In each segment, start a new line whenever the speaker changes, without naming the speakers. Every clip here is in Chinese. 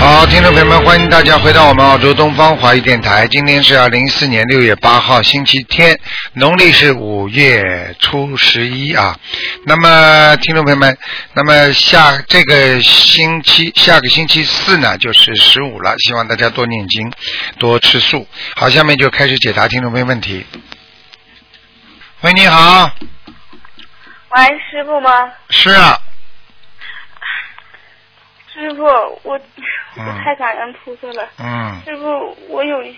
好，听众朋友们，欢迎大家回到我们澳洲东方华语电台。今天是二零一四年六月八号，星期天，农历是五月初十一啊。那么，听众朋友们，那么下这个星期下个星期四呢，就是十五了，希望大家多念经，多吃素。好，下面就开始解答听众朋友问题。喂，你好，
喂，师傅吗？
是啊，
师傅，我
嗯
我太感恩菩萨了。
嗯，
师傅，我有一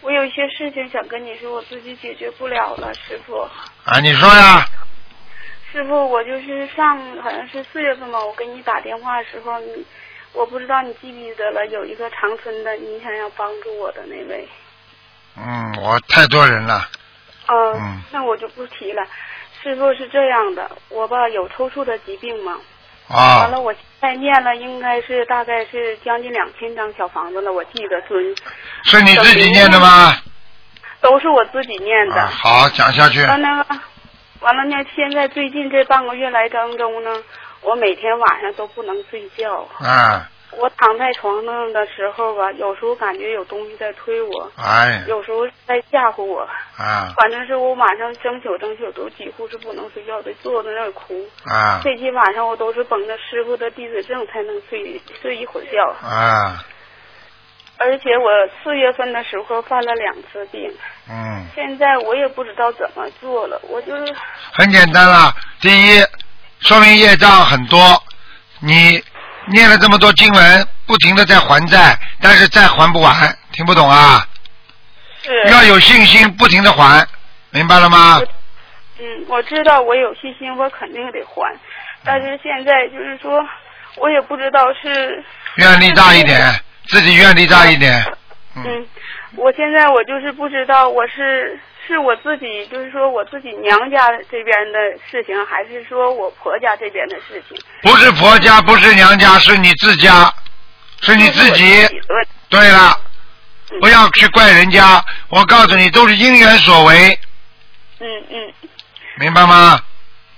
我有一些事情想跟你说，我自己解决不了了，师傅。
啊，你说呀，
师傅，我就是上好像是四月份吧，我给你打电话的时候，你我不知道你记不记得了，有一个长春的，你想要帮助我的那位。
嗯，我太多人了，
嗯，
嗯
那我就不提了。师傅是这样的，我吧有抽搐的疾病嘛，
啊
完了，我现在念了应该是大概是将近两千张小房子了，我记得准，
是你自己念的吗？
都是我自己念的。
啊，好，讲下去。
完了，完了呢，现在最近这半个月来当中呢，我每天晚上都不能睡觉。
啊，
我躺在床上的时候吧，有时候感觉有东西在推我，
哎，
有时候在吓唬我。
啊
反正是我晚上整宿整宿都几乎是不能睡觉的，坐在那儿哭。
啊
最近晚上我都是绷着师傅的弟子证才能睡睡一会儿觉。
啊，
而且我四月份的时候犯了两次病，
嗯，
现在我也不知道怎么做了，我就是
很简单了。第一，说明业障很多，你念了这么多经文，不停的在还债，但是债还不完，听不懂啊？
是
要有信心，不停的还，明白了吗？
嗯，我知道我有信心，我肯定得还，但是现在就是说，我也不知道是
愿力大一点，自己愿力大一点。嗯，
嗯，我现在我就是不知道我是是我自己，就是说我自己娘家这边的事情，还是说我婆家这边的事情。
不是婆家，不是娘家，是你自家，是你自己。对了，
嗯
不要去怪人家，我告诉你，都是因缘所为，
嗯嗯
明白吗？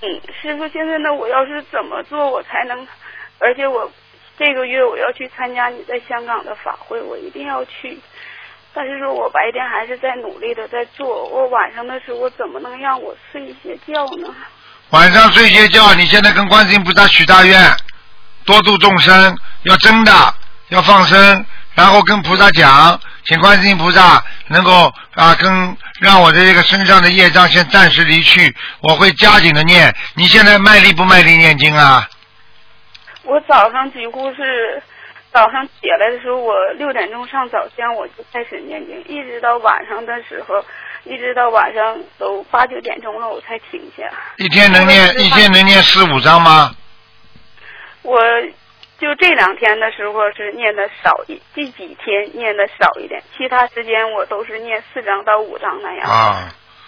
嗯，师傅，现在呢，我要是怎么做，我才能？而且我这个月我要去参加你在香港的法会，我一定要去。但是说我白天还是在努力的在做，我晚上的时候我怎么能让我睡一些觉呢？
晚上睡些觉，你现在跟观世音菩萨许大愿，多度众生，要真的，要放生，然后跟菩萨讲，请观世音菩萨能够啊，跟让我的这个身上的业障先暂时离去，我会加紧的念。你现在卖力不卖力念经啊？
我早上几乎是早上起来的时候，我六点钟上早香，我就开始念经，一直到晚上的时候，一直到晚上都八九点钟了，我才停下。
一天能念一天能念四五章吗？
我就这两天的时候是念的少一，这几天念的少一点，其他时间我都是念四章到五章那样。
啊，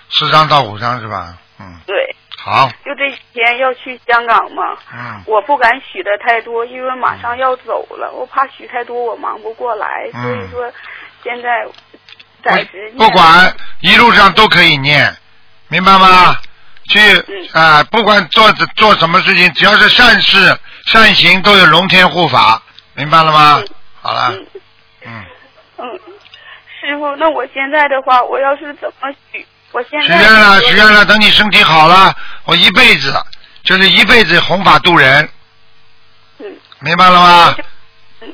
四章到五章是吧？嗯，
对，
好，
就这几天要去香港嘛，
嗯
我不敢许的太多，因为马上要走了，我怕许太多我忙不过来，
嗯
所以说现在暂时
不管一路上都可以念，明白吗？去
嗯
啊、不管做做什么事情，只要是善事善行，都有龙天护法，明白了吗？
嗯
好了，
嗯
嗯，
嗯，师傅，那我现在的话，我要是怎么许？我现
许愿了，许愿了，等你身体好了，我一辈子就是一辈子弘法度人，
嗯。
明白了吗？
嗯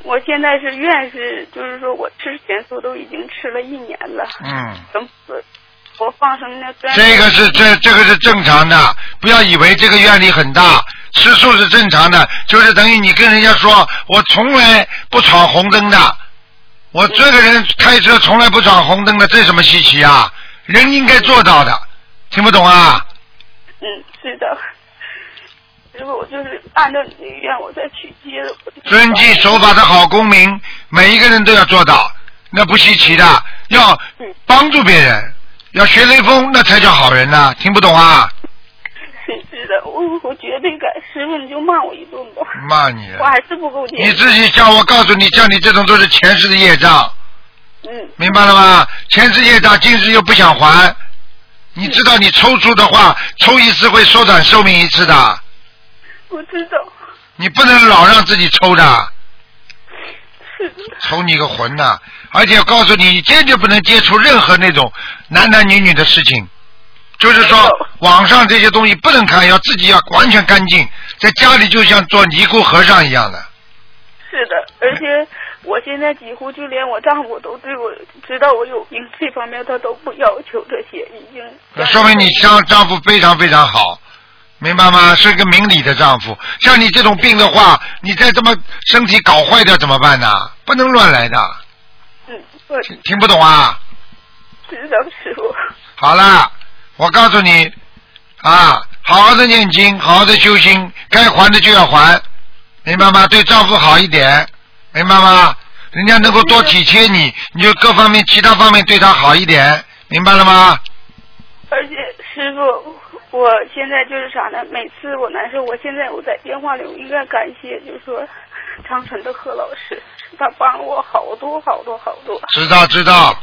我现在是愿是，就是说我吃全素都已经吃了一年了，
嗯，这个是这这个是正常的，不要以为这个愿力很大，吃素是正常的，就是等于你跟人家说，我从来不闯红灯的，我这个人开车从来不闯红灯的，这什么稀奇啊？人应该做到的，听不懂啊？
嗯，是的。如果我就是按照你的愿，我再去接的。
遵纪守法的好公民，每一个人都要做到，那不稀奇的。要
嗯
帮助别人，要学雷锋，那才叫好人呢、听不懂啊？
是是的，我我我绝对改。师傅你就骂我一顿吧。
骂你。
我还是不够坚。
你自己叫我告诉你，像你这种都是前世的业障。
嗯。
明白了吗？前世业障，今世又不想还。你知道你抽出的话，抽一次会缩短寿命一次的。
我知道。
你不能老让自己抽的。
是的。
抽你个魂呐！而且告诉你，坚决不能接触任何那种男男女女的事情。就是说，网上这些东西不能看，要自己要完全干净，在家里就像做尼姑和尚一样的。
是的，而且我现在几乎就连我丈夫都对我知道我有病这方面他都不要求这些，已经。
那说明你丈丈夫非常非常好，明白吗？是个明理的丈夫。像你这种病的话，你再这么身体搞坏掉怎么办呢？不能乱来的。
嗯，我
听不懂啊？
知道师傅。
好了。我告诉你，啊，好好的念经，好好的修心，该还的就要还，明白吗？对丈夫好一点，明白吗？人家能够多体贴你，你就各方面、其他方面对他好一点，明白了吗？
而且师傅，我现在就是啥呢？每次我难受，我现在我在电话里我应该感谢，就是说长城的何老师，他帮了我好多好多好多。
知道知道。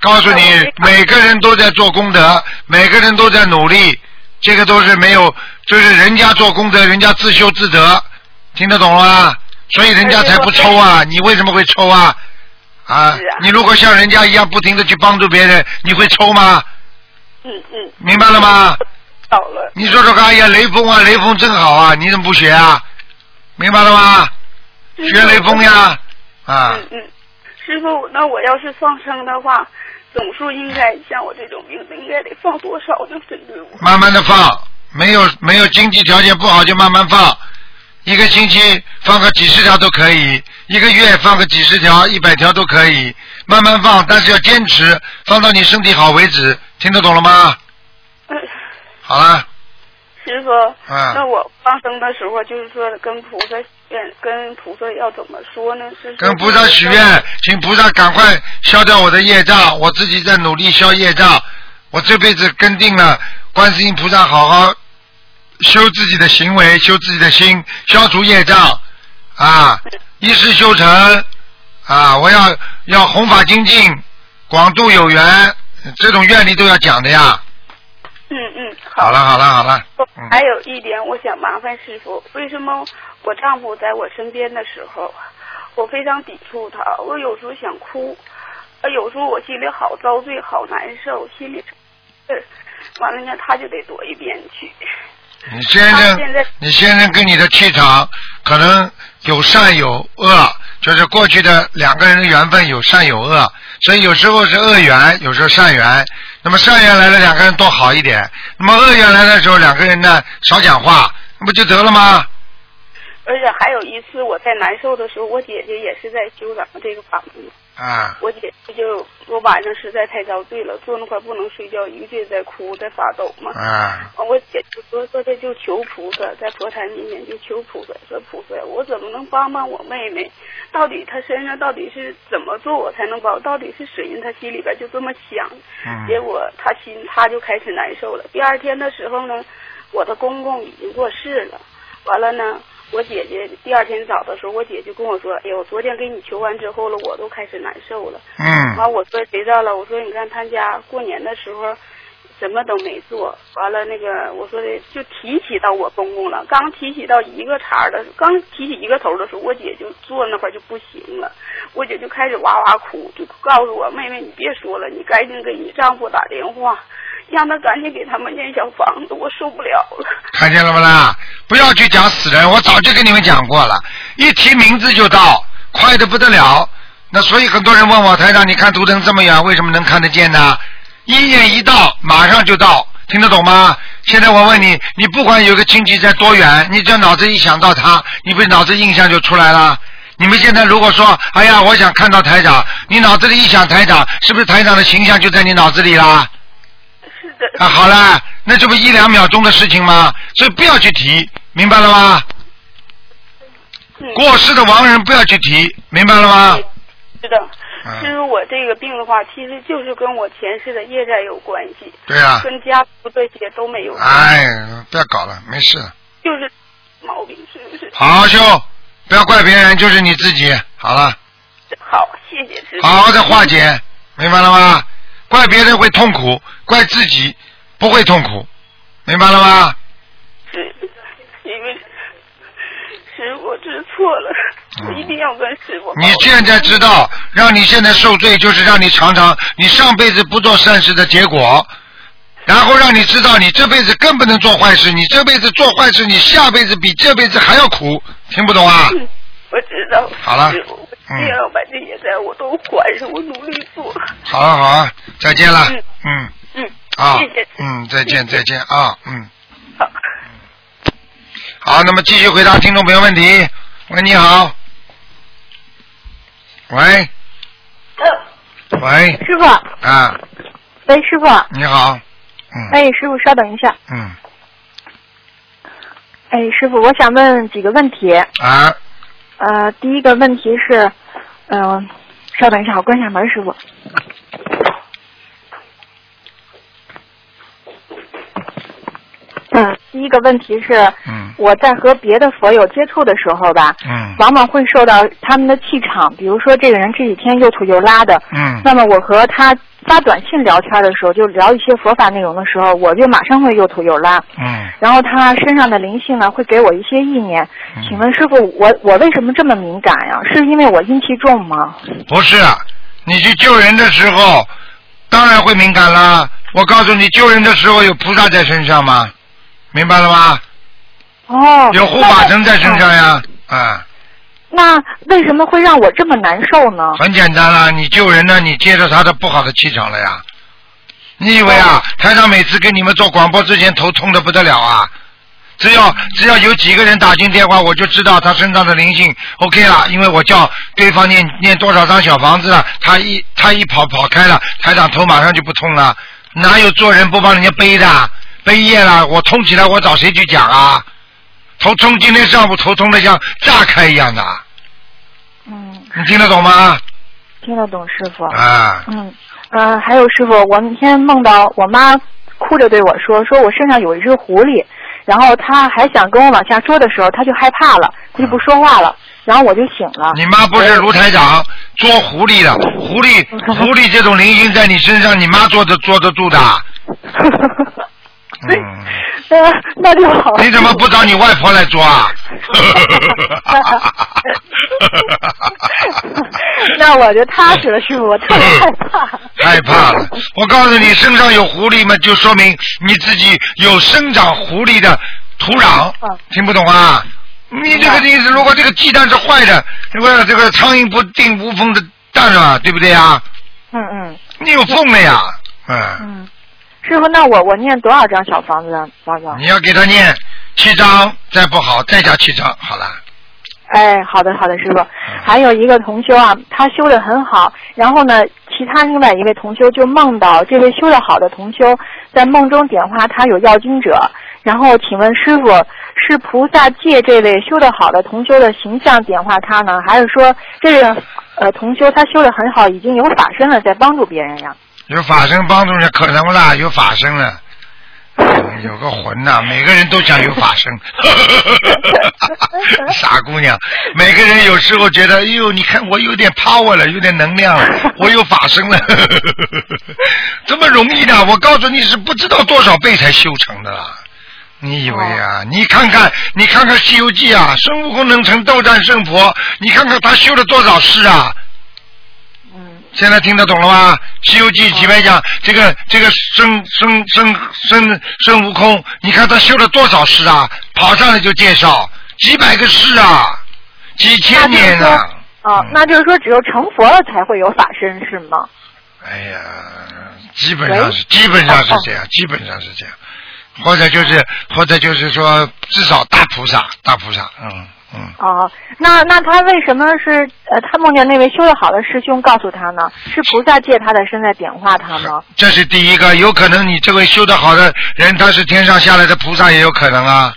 告诉你，每个人都在做功德，每个人都在努力，这个都是没有，就是人家做功德，人家自修自得，听得懂了吗？所以人家才不抽啊！你为什么会抽啊？啊！你如果像人家一样不停的去帮助别人，你会抽吗？
嗯嗯。
明白了吗？
到了。
你说说看，哎呀，雷锋啊，雷锋真好啊！你怎么不学啊？明白了吗？学雷锋呀！
啊。嗯嗯，师傅，那我要是放生的话。总数应该像我这种病，应该得放多少呢？针对我。
慢慢的放，没有没有经济条件不好就慢慢放，一个星期放个几十条都可以，一个月放个几十条、一百条都可以，慢慢放，但是要坚持，放到你身体好为止。听得懂了吗？
嗯。
好了。
师傅，嗯那我放生的时候，就是说跟菩萨愿，跟菩萨要怎么说呢？是
跟菩萨许愿，请菩萨赶快消掉我的业障，我自己在努力消业障。我这辈子跟定了，观世音菩萨好好修自己的行为，修自己的心，消除业障啊！一世修成啊！我要要弘法精进，广度有缘，这种愿力都要讲的呀。
嗯嗯，
好了好了好了。
还有一点，我想麻烦师傅，为什么我丈夫在我身边的时候，我非常抵触他，我有时候想哭，有时候我心里好遭罪，好难受，心里，完了呢，他就得躲一边去。
你先生，你先生跟你的气场可能有善有恶，就是过去的两个人的缘分有善有恶，所以有时候是恶缘，有时候善缘。那么善缘来了，两个人多好一点；那么恶缘来的时候，两个人呢少讲话，那不就得了吗？
而且还有一次，我在难受的时候，我姐姐也是在修咱们这个法门。
啊！
我姐姐就我晚上实在太遭罪了，坐那块不能睡觉，一个劲在哭，在发抖嘛。
啊！
我姐就说说这就求菩萨，在佛台面前就求菩萨，说菩萨，我怎么能帮帮我妹妹？到底她身上到底是怎么做我才能帮？到底是谁人？她心里边就这么想。
嗯。
结果她心她就开始难受了。第二天的时候呢，我的公公已经过世了。完了呢。我姐姐第二天早的时候，我姐就跟我说：“哎呦，昨天给你求完之后了，我都开始难受了。”
嗯。
完，我说谁知道了？我说你看他家过年的时候，什么都没做。完了，那个我说的就提起到我公公了。刚提起到一个茬的，刚提起一个头的时候，我姐就坐那块就不行了。我姐就开始哇哇哭，就告诉我妹妹：“你别说了，你赶紧给你丈夫打电话。”让他赶紧给他们建小房子，我受不了了。
看见了不啦？不要去讲死人，我早就跟你们讲过了，一提名字就到，快的不得了。那所以很多人问我台长，你看图腾这么远，为什么能看得见呢？一念一到，马上就到，听得懂吗？现在我问你，你不管有个亲戚在多远，你只要脑子一想到他，你不脑子印象就出来了？你们现在如果说，哎呀，我想看到台长，你脑子里一想台长，是不是台长的形象就在你脑子里啦？啊，好了，那这不一两秒钟的事情吗？所以不要去提，明白了吗？过世的亡人不要去提，明白了吗？
是的。
嗯，
师傅，我这个病的话，其实就是跟我前世的业债有关系，
对啊、
跟家族这些都没有关系，
哎，不要搞了，没事，
就是毛病，是不是？
好好修，不要怪别人，就是你自己。好了，
好，谢谢师傅。
好好的化解，明白了吗？怪别人会痛苦，怪自己不会痛苦，明白了吗？
是，因为师傅我知错了，我一定要跟师傅。
嗯你现在知道，让你现在受罪，就是让你尝尝你上辈子不做善事的结果，然后让你知道你这辈子更不能做坏事，你这辈子做坏事，你下辈子比这辈子还要苦，听不懂啊？
嗯我知道。
好了
师傅，我
嗯
一定要把这些债我都还上，我努力做。
好啊好啊，再见了，
嗯
嗯
嗯，
啊
谢谢。
嗯，再见再见啊，嗯。
好。
好，那么继续回答听众朋友问题。喂，你好。喂喂
师傅，
啊，
喂，师傅，
你好。嗯
哎，师傅，稍等一下。
嗯
哎，师傅，我想问几个问题。
啊，
呃，第一个问题是，嗯、稍等一下，我关一下门，师傅。嗯，第一个问题是，
嗯
我在和别的佛友接触的时候吧，
嗯
往往会受到他们的气场，比如说这个人这几天又吐又拉的，
嗯
那么我和他发短信聊天的时候，就聊一些佛法内容的时候，我就马上会又吐又拉。
嗯
然后他身上的灵性呢，会给我一些意念。
嗯
请问师傅，我我为什么这么敏感呀？是因为我阴气重吗？
不是，啊你去救人的时候，当然会敏感啦。我告诉你，救人的时候有菩萨在身上吗？明白了吗？
哦，
有护法神在身上呀。啊，
那为什么会让我这么难受呢？
很简单啦，你救人呢，你接着他的不好的气场了呀。你以为啊，台长每次跟你们做广播之前头痛的不得了啊？只要只要有几个人打进电话，我就知道他身上的灵性 OK 了，因为我叫对方念念多少张小房子了，他一他一跑跑开了，台长头马上就不痛了。哪有做人不帮人家背的？背业了，我痛起来我找谁去讲啊？头痛，今天上午头痛的像炸开一样的，
嗯，
你听得懂吗？
听得懂师傅。
啊，
嗯，呃，还有师傅，我那天梦到我妈哭着对我说，说我身上有一只狐狸，然后她还想跟我往下说的时候，她就害怕了，她就不说话了，然后我就醒了。
你妈不是卢台长捉狐狸的，狐狸 狐狸这种灵性在你身上，你妈坐得坐得住的。嗯，
呃，那就好。
你怎么不找你外婆来捉啊？
那我就踏实了，师傅，我特别害怕。
害怕了！我告诉你，身上有狐狸嘛，就说明你自己有生长狐狸的土壤
嗯。
听不懂啊？你这个意思，如果这个鸡蛋是坏的，这个这个苍蝇不叮无缝的蛋啊，对不对啊？
嗯嗯
你有缝了呀，嗯，
嗯，师傅，那我我念多少张小房子啊？宝宝？
你要给他念七张，再不好再加七张，好了。
哎，好的好的，师傅。还有一个同修啊，他修的很好，然后呢，其他另外一位同修就梦到这位修的好的同修在梦中点化他有要经者，然后请问师傅，是菩萨借这位修的好的同修的形象点化他呢，还是说这个呃同修他修的很好，已经有法身了，在帮助别人呀？
有法身帮助人，可能啦，有法身了。嗯有个魂呐、每个人都想有法身。傻姑娘，每个人有时候觉得，哎呦，你看我有点 power 了，有点能量了，我有法身了，这么容易的？我告诉你是不知道多少倍才修成的啦。你以为啊？你看看，你看看《西游记》啊，孙悟空能成斗战胜佛，你看看他修了多少世啊？
嗯
现在听得懂了吗？《西游记》几百讲，这个这个孙孙孙孙孙悟空，你看他修了多少世啊？跑上来就介绍几百个世啊，几千年啊！
哦，
嗯
那就是说只有成佛了才会有法身是吗？
哎呀，基本上是基本上是这样，基本上是这样，或者就是或者就是说，至少大菩萨，大菩萨，嗯嗯。
哦，那那他为什么是呃，他梦见那位修得好的师兄告诉他呢？是菩萨借他的身在点化他吗？
这是第一个，有可能你这位修得好的人，他是天上下来的菩萨，也有可能啊。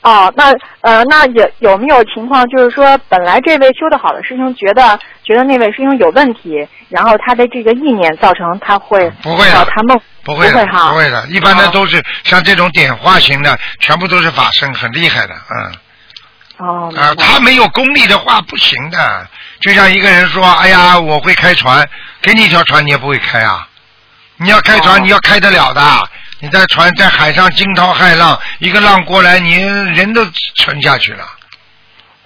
哦，那呃，那有有没有情况，就是说，本来这位修的好的师兄觉得觉得那位师兄有问题，然后他的这个意念造成他会
不会的
呃他梦
不会的，不会的，一般的
哦
都是像这种点化型的，全部都是法身，很厉害的，嗯。
哦，
啊，他没有功力的话不行的。就像一个人说：“哎呀，我会开船，给你一条船你也不会开啊。你要开船，
哦
你要开得了的。你在船在海上惊涛骇浪，一个浪过来，你人都沉下去了。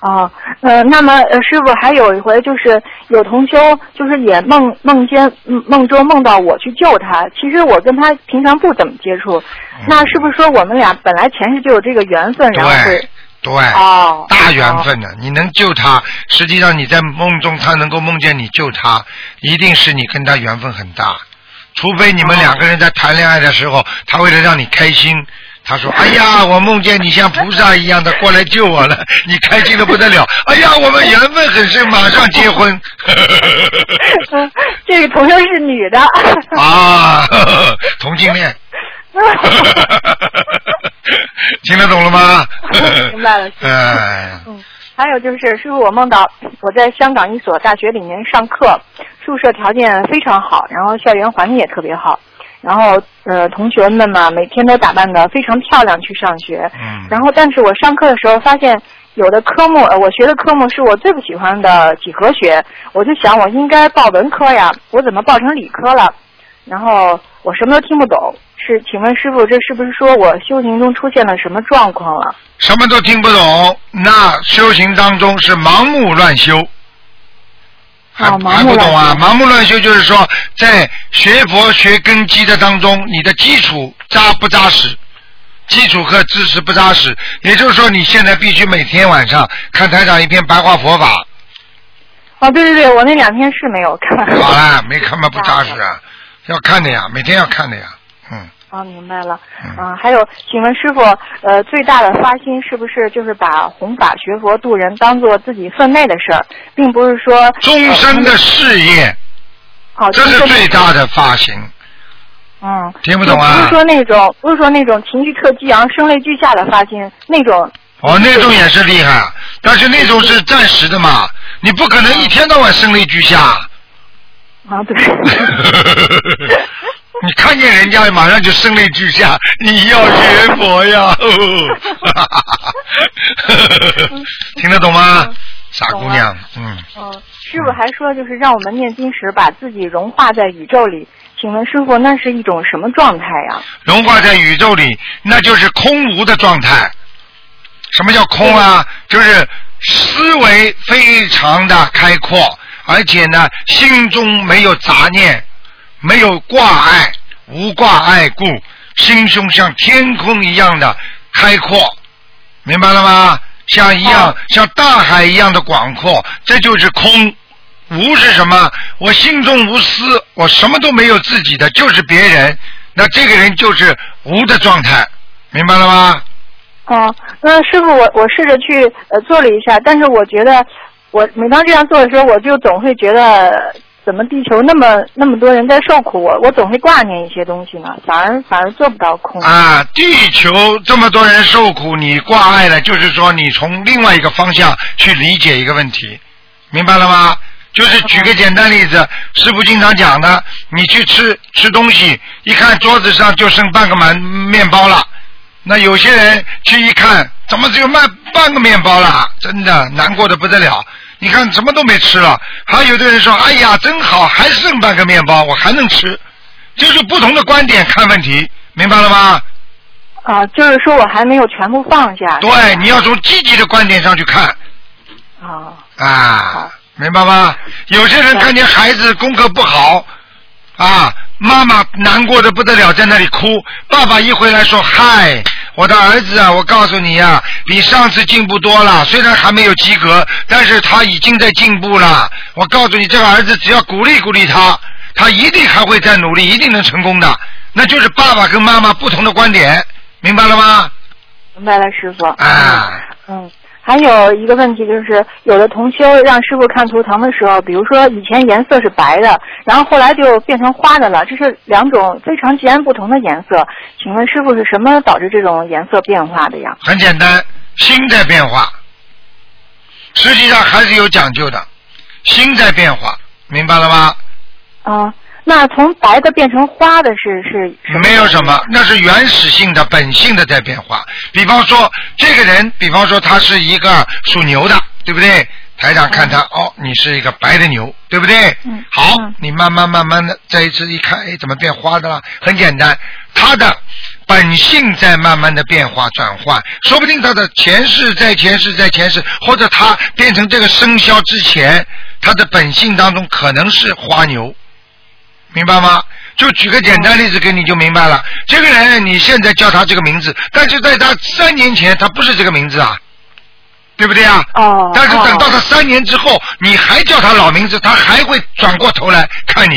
哦，呃，那么呃，师傅还有一回就是有同修，就是也梦梦见嗯梦中梦到我去救他，其实我跟他平常不怎么接触，那是不是说我们俩本来前世就有这个缘分，然后
对
会
对，
哦
大缘分的，你能救他，实际上你在梦中他能够梦见你救他，一定是你跟他缘分很大。除非你们
哦
两个人在谈恋爱的时候，他为了让你开心，他说：“哎呀，我梦见你像菩萨一样的 过来救我了，你开心的不得了。哎呀，我们缘分很深，马上结婚。
嗯 这个同修是女的。
啊，同性恋，听得懂了吗？
明白了
哎，
嗯，还有就是，师傅，我梦到我在香港一所大学里面上课，宿舍条件非常好，然后校园环境也特别好，然后呃，同学们嘛，每天都打扮的非常漂亮去上学，
嗯，
然后但是我上课的时候发现。有的科目，呃，我学的科目是我最不喜欢的几何学，我就想我应该报文科呀，我怎么报成理科了？然后我什么都听不懂，是，请问师傅，这是不是说我修行中出现了什么状况了？
什么都听不懂，那修行当中是盲目乱修。还、
哦盲目
还不懂啊？盲目乱修就是说，在学佛学根基的当中，你的基础扎不扎实？基础和知识不扎实，也就是说，你现在必须每天晚上看台长一篇白话佛法。
哦，对对对，我那两天是没有看。
好了，没看嘛 不扎实啊，要看的呀，每天要看的呀，嗯。
哦，明白了。
嗯
嗯，还有，请问师傅，呃，最大的发心是不是就是把弘法学佛度人当做自己分内的事儿，并不是说
终身的事业，
哦，
这是最大的发心。
嗯，
听不懂啊
不是说那种，不是说那种情绪特激昂、声泪俱下的发心，那种
哦，那种也是厉害，但是那种是暂时的嘛，你不可能一天到晚声泪俱下。
啊，对。
你看见人家马上就声泪俱下，你要学佛呀！听得懂吗？傻姑娘，嗯，
嗯，师傅还说，就是让我们念经时把自己融化在宇宙里。请问师傅，那是一种什么状态呀？
融化在宇宙里，那就是空无的状态。什么叫空啊？就是思维非常的开阔，而且呢，心中没有杂念，没有挂碍，无挂碍故，心胸像天空一样的开阔，明白了吗？像一样，
哦
像大海一样的广阔，这就是空。无是什么？我心中无私，我什么都没有自己的，就是别人。那这个人就是无的状态，明白了吗？
哦，那师傅，我我试着去呃做了一下，但是我觉得我每当这样做的时候，我就总会觉得，怎么地球那么那么多人在受苦，我我总会挂念一些东西呢，反而反而做不到空。
啊，地球这么多人受苦，你挂碍了，就是说你从另外一个方向去理解一个问题，明白了吗？就是举个简单例子，师傅经常讲的，你去吃吃东西，一看桌子上就剩半个馒面包了，那有些人去一看，怎么只有卖半个面包了？真的难过的不得了。你看什么都没吃了，还有的人说，哎呀，真好，还剩半个面包，我还能吃。就是不同的观点看问题，明白了吗？
啊，就是说我还没有全部放下。
对，你要从积极的观点上去看
啊，
啊，明白吗？有些人看见孩子功课不好啊，妈妈难过的不得了，在那里哭。爸爸一回来说：“嗨，我的儿子啊，我告诉你呀、比上次进步多了。虽然还没有及格，但是他已经在进步了。我告诉你，这个儿子只要鼓励鼓励他，他一定还会再努力，一定能成功的。那就是爸爸跟妈妈不同的观点，明白了吗？
明白了，师傅。
啊。
嗯，还有一个问题就是，有的同修让师傅看图腾的时候，比如说以前颜色是白的，然后后来就变成花的了，这是两种非常截然不同的颜色。请问师傅是什么导致这种颜色变化的呀？
很简单，心在变化，实际上还是有讲究的，心在变化，明白了吗？
啊，那从白的变成花的是是是
没有什么，那是原始性的、本性的在变化。比方说，这个人，比方说他是一个属牛的，对不对？台长看他，哦，你是一个白的牛，对不对？
嗯
好
嗯，
你慢慢慢慢的再一次一看，哎，怎么变花的了？很简单，他的本性在慢慢的变化转换，说不定他的前世在前世在前世，或者他变成这个生肖之前，他的本性当中可能是花牛，明白吗？就举个简单例子给你就明白了。这个人你现在叫他这个名字，但是在他三年前他不是这个名字啊，对不对啊？
哦，
但是等到
哦
他三年之后，你还叫他老名字，他还会转过头来看你，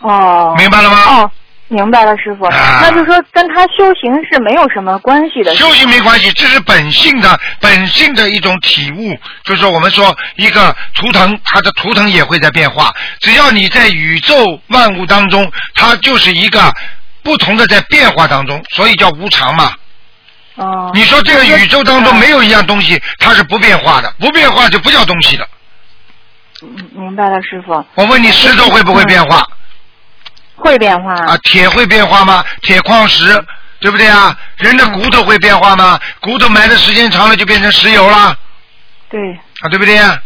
哦，
明白了吗？
哦，明白了，师傅。
啊
那就说跟他修行是没有什么关系的。
修行没关系，这是本性的本性的一种体悟。就是说，我们说一个图腾，它的图腾也会在变化。只要你在宇宙万物当中，它就是一个不同的在变化当中，所以叫无常嘛。
哦，
你说这个宇宙当中没
有。
有一样东西它是不变化的，不变化就不叫东西了。
嗯明白了，师傅。
我问你，石头会不会变化？
会变化。
啊，铁会变化吗？铁矿石，对不对啊？人的骨头会变化吗？骨头埋的时间长了就变成石油了，
对。
啊，对不对啊？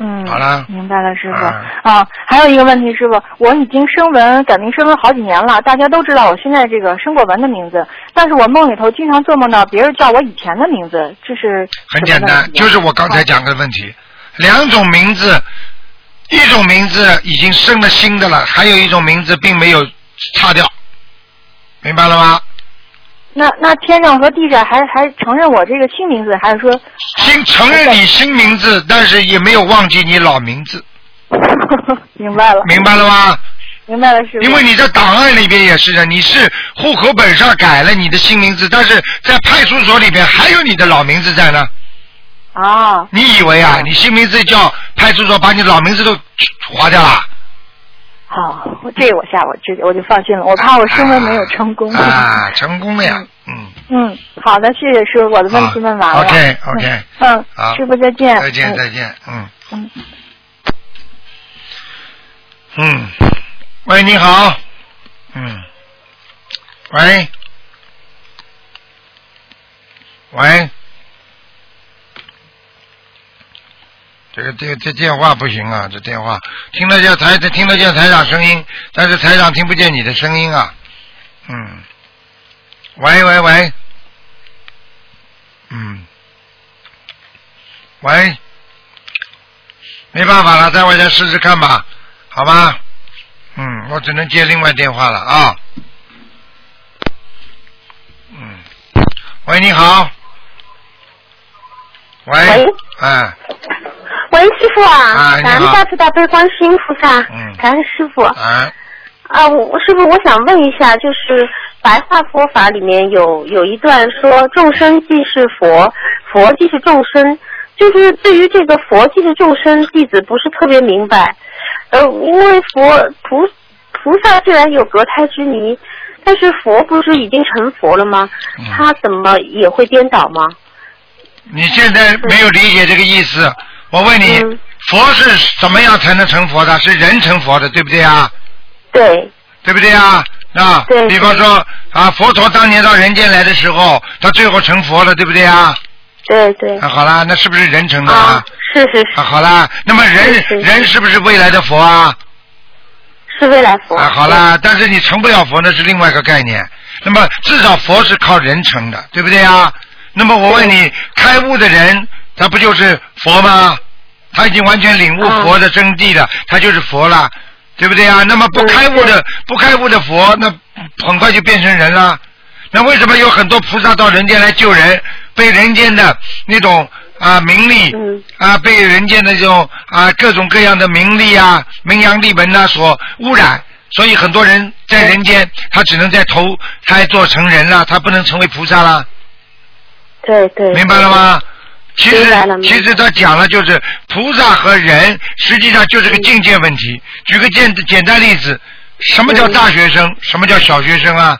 嗯，
好了
明白了，师傅。
嗯
啊，还有一个问题，师傅，我已经声纹改名声纹好几年了，大家都知道我现在这个生过纹的名字，但是我梦里头经常做梦到别人叫我以前的名字，这是
很简单，就是我刚才讲的问题，两种名字，一种名字已经生了新的了，还有一种名字并没有擦掉，明白了吗？
那那天上和地下还还承认我这个新名字，还是说
新承认你新名字，但是也没有忘记你老名字，
明白了，
明白了吗？
明白了，是。
因为你在档案里边也是的，你是户口本上改了你的新名字，但是在派出所里边还有你的老名字在呢。
啊，
你以为啊，你新名字叫派出所把你老名字都 划掉了？
好，我这我下我这我就放心了，我怕我声纹没有成功。
啊，成功了呀，嗯。
嗯，好的，谢谢师傅，我的问题问完了。
OK OK，
嗯，
好。
师傅再见。
再见
嗯。
再见，嗯。
嗯。
嗯，喂，你好，嗯，喂，喂，这个这个这电话不行啊，这电话听得见台听得见台长声音，但是台长听不见你的声音啊，嗯，喂喂喂，嗯，喂，没办法了，待会儿再试试看吧，好吧？嗯，我只能接另外电话了啊。嗯，喂，你好。喂。
喂
哎，
喂，师傅啊，
啊你好
感恩大慈大悲观世音菩萨，
嗯
感恩师傅。
啊，
啊，我师傅，我想问一下，就是白话佛法里面有有一段说众生即是佛，佛即是众生，就是对于这个佛即是众生，弟子不是特别明白。呃，因为佛菩菩萨虽然有隔胎之谜，但是佛不是已经成佛了吗？
嗯
他怎么也会颠倒吗？
你现在没有理解这个意思。我问你，
嗯
佛是怎么样才能成佛的？是人成佛的，对不对啊？
对，
对不对啊？啊，
对
比方说啊，佛陀当年到人间来的时候，他最后成佛了，对不对啊？
对对。
啊，好啦，那是不是人成的
啊，是是是啊，
好啦，那么人人是不是未来的佛啊？
是未来佛。
啊，好啦，但是你成不了佛那是另外一个概念。那么至少佛是靠人成的，对不对啊？那么我问你，开悟的人他不就是佛吗？他已经完全领悟
啊
佛的真谛了，他就是佛了，对不对啊？那么不
嗯
开悟的不开悟的佛，那很快就变成人了。那为什么有很多菩萨到人间来救人，被人间的那种啊名利
嗯
啊，被人间的这种啊各种各样的名利啊、名扬利门呐、所污染，所以很多人在人间，他只能在投胎做成人了，他不能成为菩萨了，
对对。
明白了吗？其实其实他讲了，就是菩萨和人实际上就是个境界问题。举个简简单例子，什么叫大学生？什么叫小学生啊？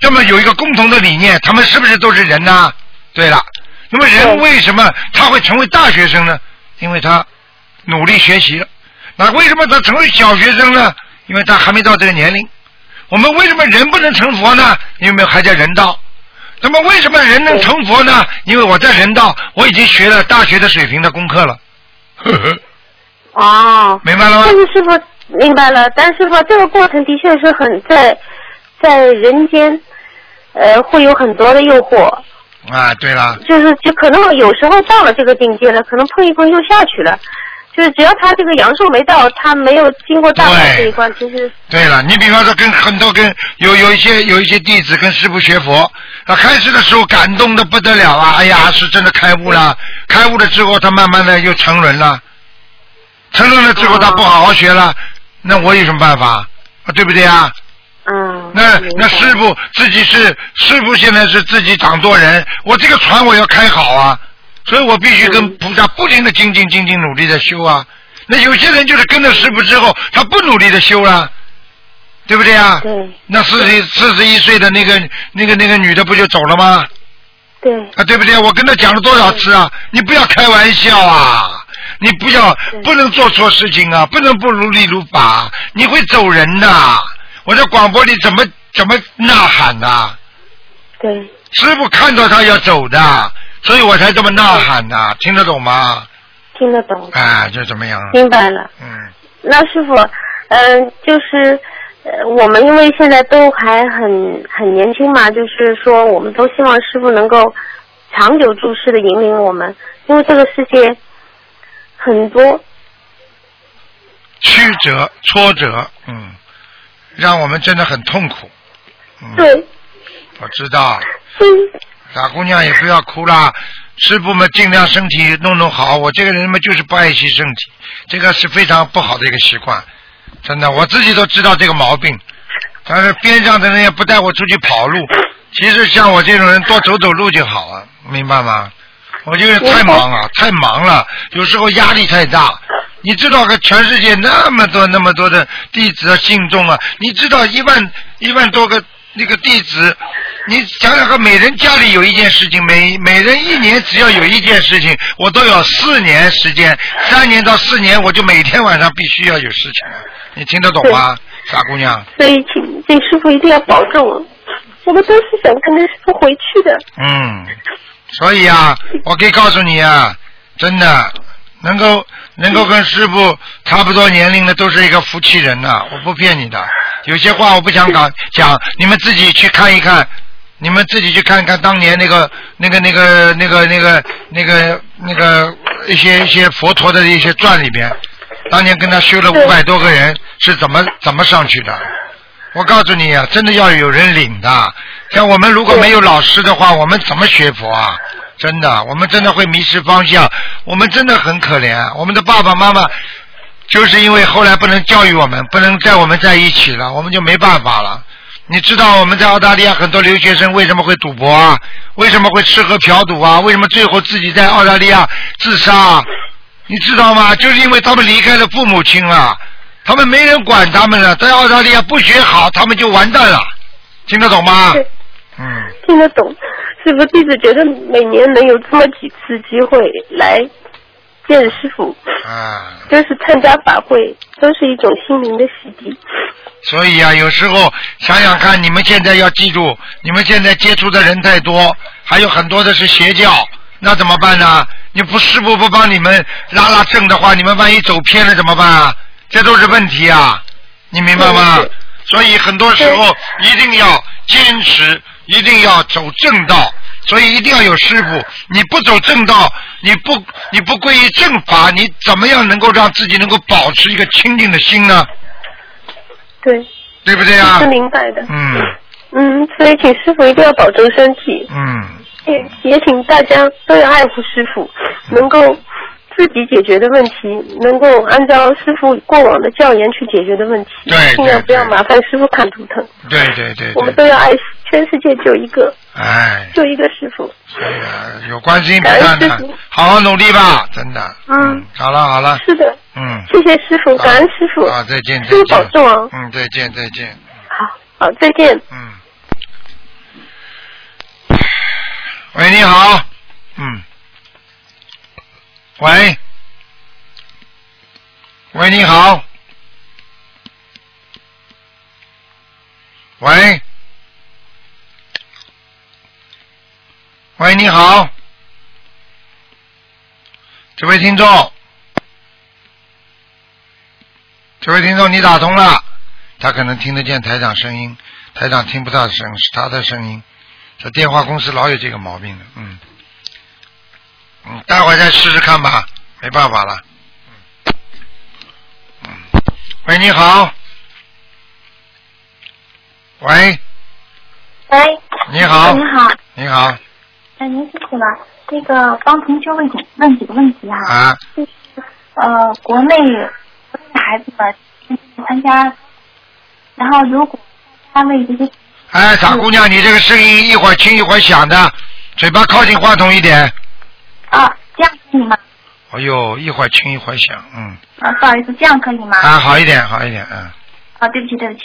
这么有一个共同的理念，他们是不是都是人呐、对了，那么人为什么他会成为大学生呢？因为他努力学习了。那为什么他成为小学生呢？因为他还没到这个年龄。我们为什么人不能成佛呢？因为还在人道。那么为什么人能成佛呢？因为我在人道，我已经学了大学的水平的功课了。呵呵，
哦，
明白了吗
但？是师傅明白了，但师傅这个过程的确是很在在人间，呃，会有很多的诱惑，
啊，对了，
就是就可能有时候到了这个境界了，可能碰一碰又下去了。就是只要他这个阳寿没到，他没有经过大海这一关，其实
对了，你比方说跟很多跟有有一些有一些弟子跟师傅学佛，他开始的时候感动的不得了啊！哎呀，是真的开悟了，开悟了之后，他慢慢的又沉沦了，沉沦了之后，他不好好学了，那我有什么办法？啊，对不对啊？
嗯，
那那师傅自己是师傅，现在是自己掌舵人，我这个船我要开好啊，所以我必须跟
嗯
菩萨不停的精进精进努力的修啊。那有些人就是跟着师傅之后，他不努力的修了，对不对啊？
对
那四十四十一岁的那个那个那个女的不就走了吗？
对
啊，对不对？我跟他讲了多少次啊？你不要开玩笑啊！你不要不能做错事情啊！不能不如理如法，你会走人的。我在广播里怎么怎么呐喊呐、
对，
师傅看到他要走的，所以我才这么呐喊呐，听得懂吗？
听得懂，
哎，就怎么样？
明白了。
嗯，
那师傅，嗯、就是呃，我们因为现在都还很很年轻嘛，就是说，我们都希望师傅能够长久注视的引领我们，因为这个世界很多，
曲折、挫折，嗯，让我们真的很痛苦。嗯，
对，
我知道。
所以
傻姑娘也不要哭啦，师傅们尽量身体弄弄好。我这个人嘛就是不爱惜身体，这个是非常不好的一个习惯，真的，我自己都知道这个毛病。但是边上的人也不带我出去跑路。其实像我这种人多走走路就好了，明白吗？我这个人太忙了，太忙了，有时候压力太大。你知道，个全世界那么多那么多的弟子啊、信众啊，你知道一万一万多个那个弟子，你想想看，每人家里有一件事情，每每人一年只要有一件事情，我都有四年时间，三年到四年，我就每天晚上必须要有事情啊。你听得懂吗，傻姑娘？
所以请请师傅一定要保重。我们都是想跟着师傅回去的。
嗯，所以啊，我可以告诉你啊，真的能够能够跟师傅差不多年龄的都是一个福气人呐、我不骗你的。有些话我不想讲讲，你们自己去看一看，你们自己去看看当年那个那个那个那个那个那个那个一些一些佛陀的一些传里边，当年跟他修了五百多个人是怎么怎么上去的。我告诉你啊，真的要有人领的。像我们如果没有老师的话，我们怎么学佛啊？真的，我们真的会迷失方向。我们真的很可怜，我们的爸爸妈妈就是因为后来不能教育我们，不能在我们在一起了，我们就没办法了。你知道我们在澳大利亚很多留学生为什么会赌博啊？为什么会吃喝嫖赌啊？为什么最后自己在澳大利亚自杀啊？你知道吗？就是因为他们离开了父母亲了，他们没人管他们了，在澳大利亚不学好，他们就完蛋了，听得懂吗？嗯，
听得懂。师傅弟子觉得每年能有这么几次机会来见师傅，
啊，
就是参加法会，都是一种心灵的洗涤。
所以啊，有时候想想看，你们现在要记住，你们现在接触的人太多，还有很多的是邪教，那怎么办呢？你不师傅不帮你们拉拉正的话，你们万一走偏了怎么办啊？这都是问题啊，你明白吗？所以很多时候一定要坚持，一定要走正道。所以一定要有师傅，你不走正道，你不你不归于正法，你怎么样能够让自己能够保持一个清净的心呢？
对，
对不对啊
是？明白的。
嗯
嗯，所以请师傅一定要保重身体，
嗯，
也也请大家都要爱护师傅，能够自己解决的问题，能够按照师傅过往的教言去解决的问题，
对
尽量不要麻烦师傅看图腾。
对对对
我们，都要爱，全世界就一个，
哎，
就一个师傅。
所以啊，有观世音菩萨的
感恩师傅，
好好努力吧，真的。
嗯
好了好了，
是的，
嗯，
谢谢师傅，感恩师傅。
啊，再见再
师傅保。重啊！
嗯，再见再见，
好，好，再见。
嗯。喂，你好，嗯。喂，喂，你好，喂，喂，你好，这位听众，这位听众，你打通了，他可能听得见台长声音，台长听不到声，是他的声音。这电话公司老有这个毛病的，嗯，嗯，待会儿再试试看吧，没办法了，嗯，喂，你好，喂，
喂，
你好，
你好，
你好，
哎，您辛苦了。那个帮同学问几问几个问题哈、
啊，
就是呃，国内国内的孩子们参加，然后如果大家为这些
哎，傻姑娘，你这个声音一会儿轻一会儿响的，嘴巴靠近话筒一点，
啊，这样可以吗？
哎呦，一会儿轻一会儿响，嗯，
啊，不好意思，这样可以吗？
啊，好一点，好一点，嗯，
啊，对不起，对不起，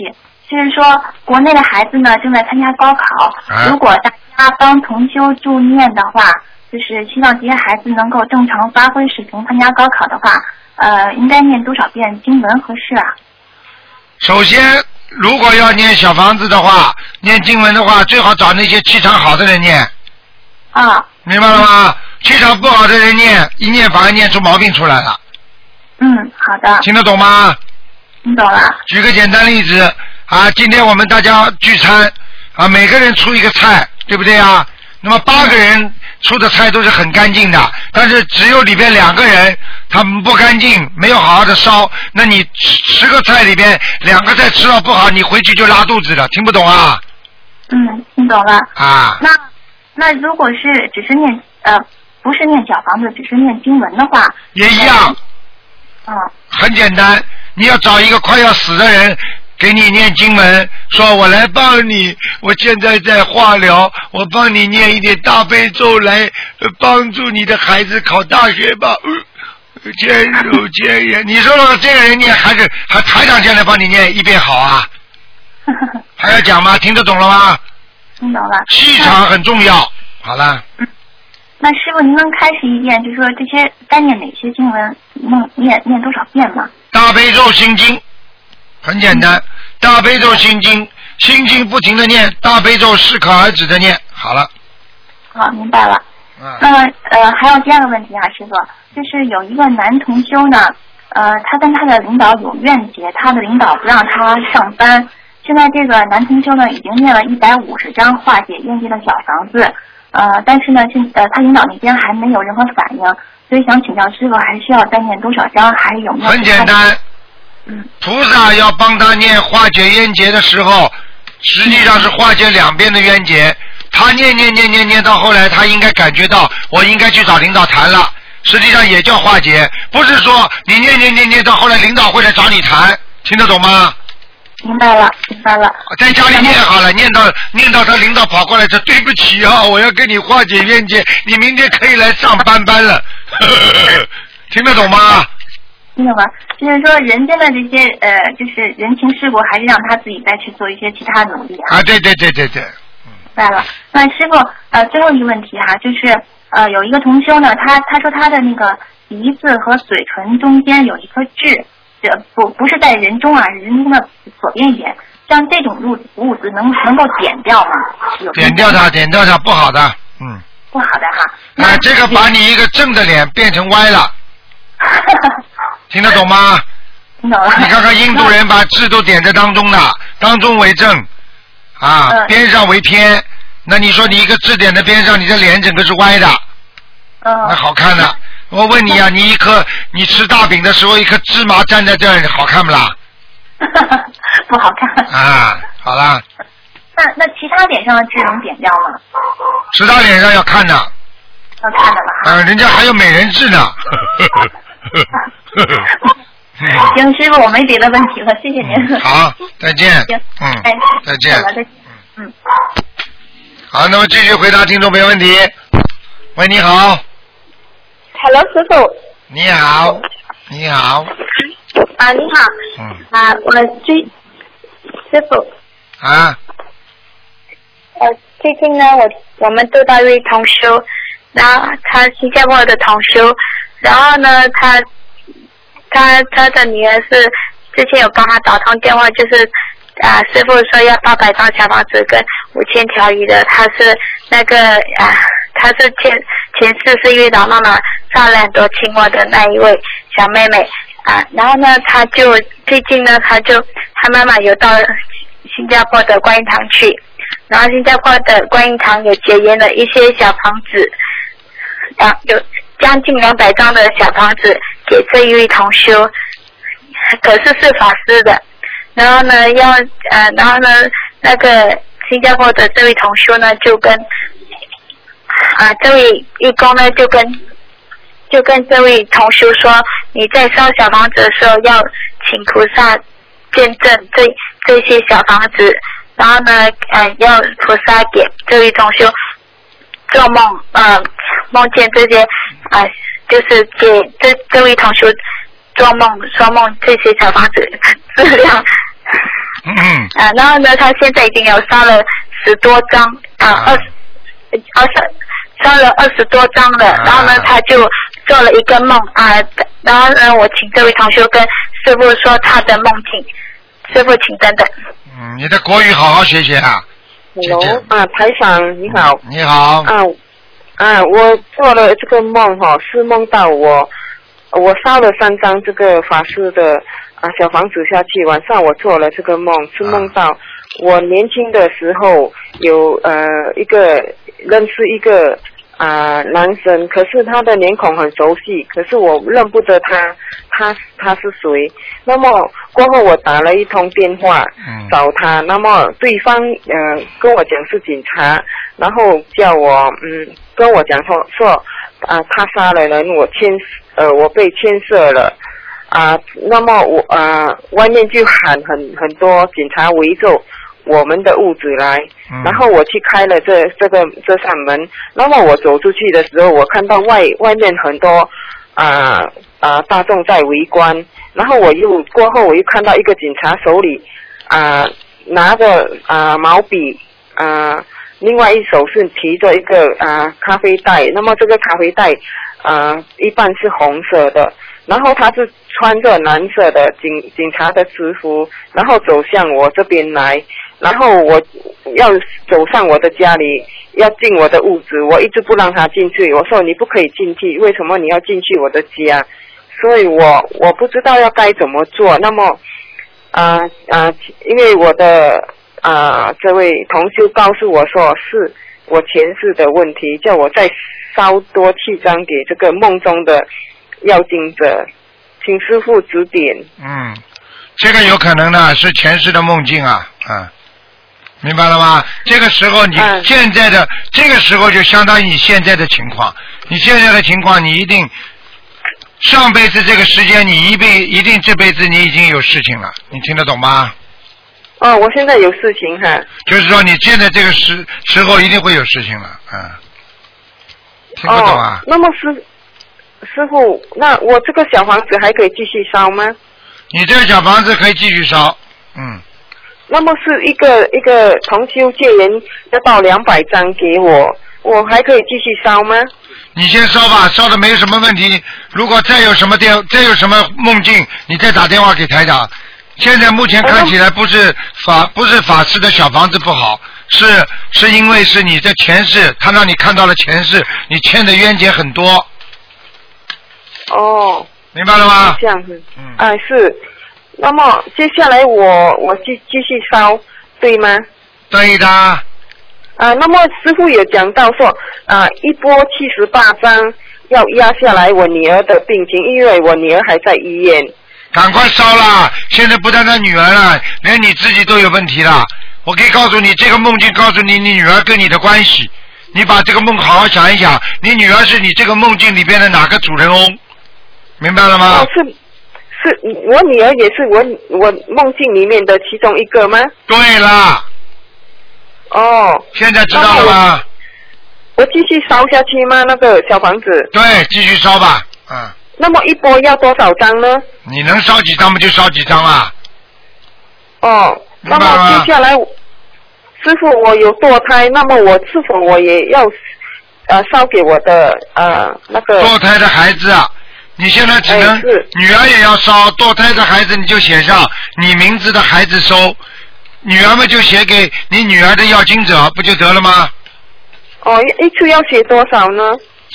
就是说国内的孩子呢正在参加高考，
啊
如果大家帮同修助念的话，就是希望这些孩子能够正常发挥水平参加高考的话，呃，应该念多少遍经文合适啊？
首先，如果要念小房子的话，念经文的话，最好找那些气场好的人念，
啊，
明白了吗？气场不好的人念，一念反而念出毛病出来了，
嗯，好的，
听得懂吗？
听懂了。
举个简单例子啊，今天我们大家聚餐啊，每个人出一个菜，对不对啊？那么八个人出的菜都是很干净的，但是只有里边两个人他们不干净，没有好好的烧，那你十十个菜里边两个菜吃了不好，你回去就拉肚子了，听不懂啊？
嗯，听懂了。
啊，
那那如果是只是念呃不是念小房子，只是念经文的话，
也一样，
嗯
很简单，你要找一个快要死的人。给你念经文，说我来帮你，我现在在化疗，我帮你念一点大悲咒来呃帮助你的孩子考大学吧。呃坚如坚言，你说说这个人念还是还台长现在帮你念一遍好啊？还要讲吗？听得懂了吗？
听懂了。
气场很重要。好了，
那师傅，您能开始一遍，就是说这些该念哪些经文，能念念多少遍吗？
大悲咒心经很简单，大悲咒心经，心经不停的念，大悲咒适可而止的念，好了。
好，明白了。
啊，
那呃，还有第二个问题啊，师傅，就是有一个男同修呢，呃，他跟他的领导有怨结，他的领导不让他上班。现在这个男同修呢，已经念了一百五十张化解怨结的小房子，呃，但是呢，现呃他领导那边还没有任何反应，所以想请教师傅，还需要再念多少张，还有没有？
很简。单，
嗯
菩萨要帮他念化解冤结的时候，实际上是化解两边的冤结。他念念念念念到后来，他应该感觉到我应该去找领导谈了，实际上也叫化解，不是说你念念念念到后来领导会来找你谈，听得懂吗？
明白了，明白了。
在家里念好了，念到念到他领导跑过来说对不起啊，我要跟你化解冤结，你明天可以来上班班了，听得懂吗？
听得懂了，就是说人间的这些呃，就是人情世故，还是让他自己再去做一些其他努力啊。
啊，对对对对对，
明白了。那师傅，呃，最后一个问题哈，就是呃，有一个同修呢，他他说他的那个鼻子和嘴唇中间有一颗痣，这不不是在人中啊，是人中的左边一点。像这种物物质能能够点掉吗？有
点掉它，点掉它不好的，嗯。
不好的哈。
啊，这个把你一个正的脸变成歪了，听得懂吗？
听懂了。
你看看印度人把痣都点在当中的，当中为正，啊，
嗯
边上为偏。那你说你一个痣点在边上，你的脸整个是歪的，
嗯。
那好看的。我问你啊，你一颗你吃大饼的时候，一颗芝麻站在这儿，好看不啦？
不好看。
啊，好啦，
那那其他脸上的痣能点掉吗？
其他脸上要看的，
要看的吧嗯。
啊，人家还有美人痣呢。
行，师傅，我没别的问题了，谢谢您。
嗯好，再见
行，
嗯
哎，
再见
好了，再见。嗯。
好，那么继续回答听众朋友问题。喂，你好
，Hello，师傅。
你好，你好，
啊，你好。
嗯，
啊，我最师傅，
啊，
呃，最近呢，我我们都到一位同修，然后他新加坡的同修，
然后呢，他他他的女儿是之前有帮他打通电话，就是啊，师傅说要八百张小房子跟五千条鱼的，他是那个啊，他是前前世是遇到妈妈杀了很多青蛙的那一位小妹妹啊，然后呢，他就最近呢，他就他妈妈有到新加坡的观音堂去，然后新加坡的观音堂有结缘了一些小房子，啊，有将近两百张的小房子给这一位同修，可是是法师的。然后呢，要呃，然后呢，那个新加坡的这位同修呢，就跟啊这位义工呢，就跟就跟这位同修说，你在烧小房子的时候要请菩萨见证这这些小房子，然后呢，呃，要菩萨给这位同修做梦，呃，梦见这些啊、就是给这这位同学做梦说梦这些小房子质量。
嗯
啊，然后呢，他现在已经有烧了十多张啊，二十，二十烧了二十多张了。然后呢，他就做了一个梦啊，然后呢，我请这位同学跟师傅说他的梦境，师傅请等等。
嗯，你的国语好好学学啊。
Hello，啊，台长你好。
你好。
啊啊，我做了这个梦哈、是梦到我我烧了三张这个法师的啊小房子下去，晚上我做了这个梦，是梦到我年轻的时候有呃一个认识一个啊、男生，可是他的脸孔很熟悉，可是我认不得他，他他是谁？那么过后我打了一通电话，
嗯
找他，那么对方呃跟我讲是警察，然后叫我嗯跟我讲说说啊、他杀了人，我牵呃我被牵涉了啊、那么我啊、外面就喊很很多警察围着我们的屋子来，
嗯。
然后我去开了这这个这扇门，那么我走出去的时候，我看到外外面很多啊啊、大众在围观，然后我又过后我又看到一个警察手里啊、拿着啊、毛笔啊、另外一手是提着一个啊、咖啡袋，那么这个咖啡袋啊、一半是红色的，然后他是穿着蓝色的警警察的制服，然后走向我这边来，然后我要走上我的家里，要进我的屋子，我一直不让他进去。我说你不可以进去，为什么你要进去我的家？所以我我不知道要该怎么做。那么啊啊、因为我的啊、这位同修告诉我说是我前世的问题，叫我再烧多七张给这个梦中的要经者，请师傅指点。
嗯，这个有可能呢是前世的梦境啊，啊，明白了吗？这个时候你
嗯
现在的、这个时候就相当于你现在的情况，你现在的情况你一定上辈子这个时间你一辈一定这辈子你已经有事情了，你听得懂吗？
哦，我现在有事情哈。
就是说你现在这个时时候一定会有事情了，嗯，听不懂啊
哦？？那么师师傅，那我这个小房子还可以继续烧吗？
你这个小房子可以继续烧，嗯，
那么是一个一个同修借人要到两百张给我，我还可以继续烧吗？
你先烧吧，烧的没有什么问题。如果再有什么电，再有什么梦境，你再打电话给台长。现在目前看起来不是法不是法师的小房子不好，是是因为是你的前世，他让你看到了前世，你欠的冤结很多，
哦，
明白了吗？
这样子，
嗯
啊是。那么接下来我我继继续烧，对吗？
对的，
啊，那么师傅有讲到说，啊，一波七十八张要压下来我女儿的病情，因为我女儿还在医院。
赶快烧啦！现在不单单女儿了，连你自己都有问题了。我可以告诉你，这个梦境告诉你你女儿跟你的关系。你把这个梦好好想一想，你女儿是你这个梦境里边的哪个主人翁？明白了吗
哦，？是是，我女儿也是我我梦境里面的其中一个吗？
对啦，
哦，
现在知道了吗？
我继续烧下去吗？那个小房子，
对，继续烧吧。嗯，
那么一波要多少张呢？
你能烧几张不就烧几张啊？
哦，那么接下来，师傅我有堕胎，那么我是否我也要呃烧给我的呃那个
堕胎的孩子啊，你现在只能、
哎
女儿也要烧，堕胎的孩子你就写上你名字的孩子收，女儿们就写给你女儿的要经者，不就得了吗？
哦，一一次要写多少呢？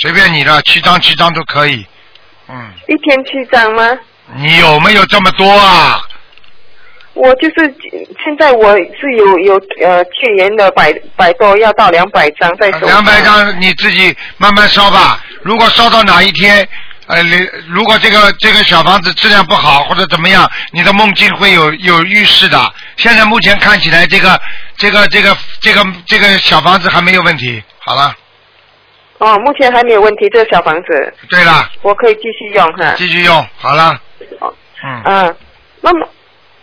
随便你了，七张七张都可以。嗯，
一天七张吗？
你有没有这么多啊？
我就是现在我是有有呃去年的百百多要到两百张在手。
两百张你自己慢慢烧吧。如果烧到哪一天，呃，你如果这个这个小房子质量不好或者怎么样，你的梦境会有有预示的。现在目前看起来，这个这个这个这个这个小房子还没有问题。好了，
哦，目前还没有问题，这个小房子
对了，
我可以继续用哈。
继续用好了。
哦
嗯，
啊，那么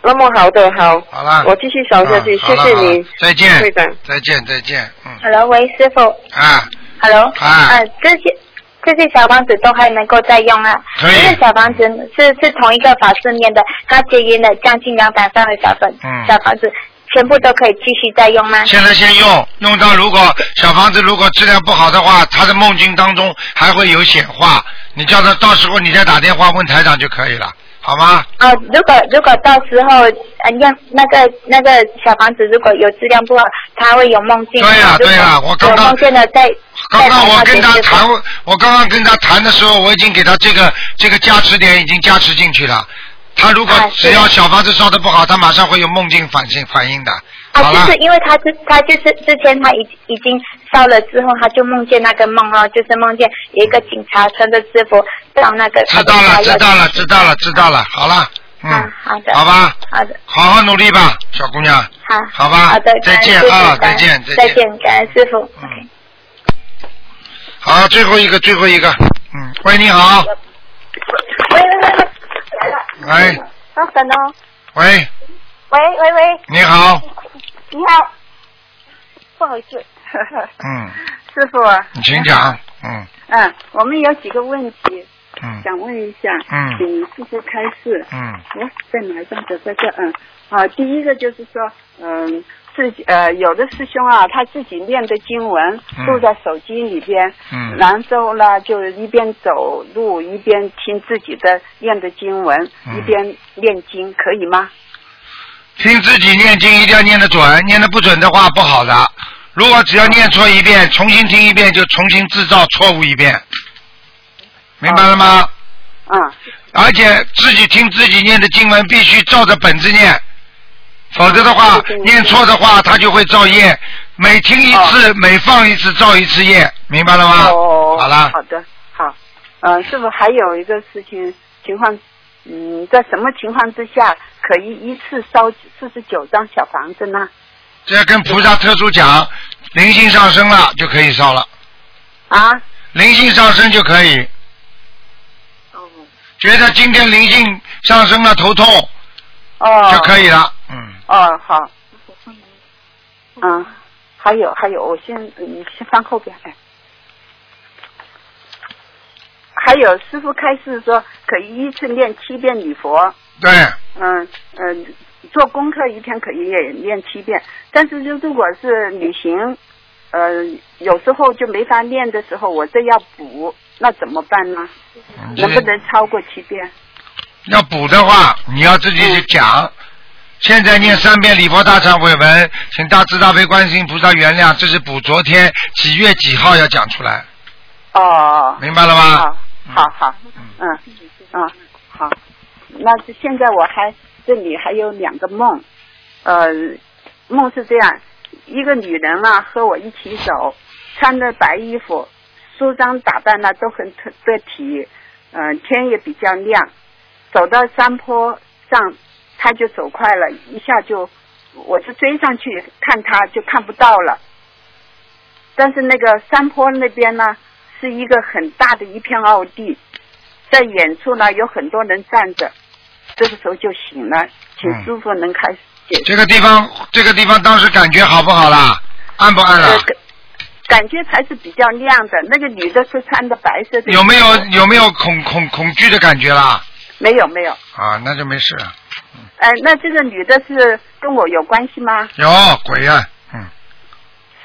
那么好的好，
好了。
我继续扫下去，谢谢你，
再见
会长。
再见，再见。嗯
Hello，喂，师傅。
啊
，Hello。
啊
呃，这些这些小房子都还能够再用啊？
可以
这些小房子是是同一个法师念的，他结缘了将近两百张的小粉、
嗯
小房子，全部都可以继续再用吗？
现在先用，用到如果小房子如果质量不好的话，他的梦境当中还会有显化，你叫他到时候你再打电话问台长就可以了，好吗？
啊，如果如果到时候呃让那个那个小房子如果有质量不好，他会有梦境。
对呀
如果
对呀我刚刚
有梦见了在
刚刚我跟他谈，我刚刚跟他谈的时候，我已经给他这个这个加持点已经加持进去了。他如果只要小房子烧的不好，他马上会有梦境反应反应的。
啊，就是，因为他之他就是之前他已已经烧了之后，他就梦见那个梦哦，就是梦见有一个警察穿着制服到那个
知道了，知道了，知道了，知道了。好了，嗯，
啊，好的，
好吧，
好的，
好好努力吧，小姑娘。
好，
好吧
好的，
再见啊再见再见
再见，感恩师傅。
嗯。好，最后一个，最后一个。嗯，喂，你好。
喂喂喂，
喂
啊等哦，
喂，
喂喂喂，
你好。
你好，不好意思，
嗯，
师傅。啊，
你请讲。嗯。
嗯，我们有几个问题
嗯。
想问一下，
嗯。
请师傅开示。
嗯。
我在哪一张的在这？嗯，啊，第一个就是说，嗯，自己呃，有的师兄啊，他自己念的经文
嗯。
录在手机里边，
嗯。
然后呢，就一边走路一边听自己的念的经文，
嗯。
一边念经，可以吗？
听自己念经一定要念得准，念得不准的话不好的。如果只要念错一遍，重新听一遍就重新制造错误一遍，明白了吗？
嗯，
而且自己听自己念的经文必须照着本子念，否则的话念错的话他就会造业。每听一次，每放一次造一次业，明白了吗？
哦，
好了，
好的，好，嗯、师傅还有一个事情情况，嗯，在什么情况之下可以一次烧四十九张小房子呢？
这要跟菩萨特殊讲，灵性上升了就可以烧了，
啊？
灵性上升就可以。
哦
觉得今天灵性上升了，头痛
哦，
就可以了。嗯，
哦，好。嗯，还有还有，我先你先放后边哎。还有师傅开示说，可以一次念七遍礼佛。
对，
嗯嗯，做功课一天可以也念七遍，但是就如果是旅行，呃，有时候就没法念的时候，我这要补，那怎么办呢？
嗯
能不能超过七遍？
要补的话，你要自己去讲。现在念三遍礼佛大忏悔文，请大慈大悲观世音菩萨原谅，这是补昨天几月几号要讲出来，
哦，
明白了吗？
好，好好，嗯。嗯好，那是现在我还这里还有两个梦，呃，梦是这样，一个女人啊和我一起走，穿着白衣服，梳妆打扮呢都很特得体，嗯、天也比较亮，走到山坡上，她就走快了，一下就，我就追上去看她就看不到了，但是那个山坡那边呢是一个很大的一片奥地，在远处呢有很多人站着，这个时候就醒了，请
嗯
师傅能开始。
这个地方，这个地方当时感觉好不好啦？暗不暗
呃
啦？
感感觉还是比较亮的。那个女的是穿的白色的，
有没有有没有恐恐恐惧的感觉啦？
没有没有。
啊，那就没事了。
哎、那这个女的是跟我有关系吗？
有鬼啊，嗯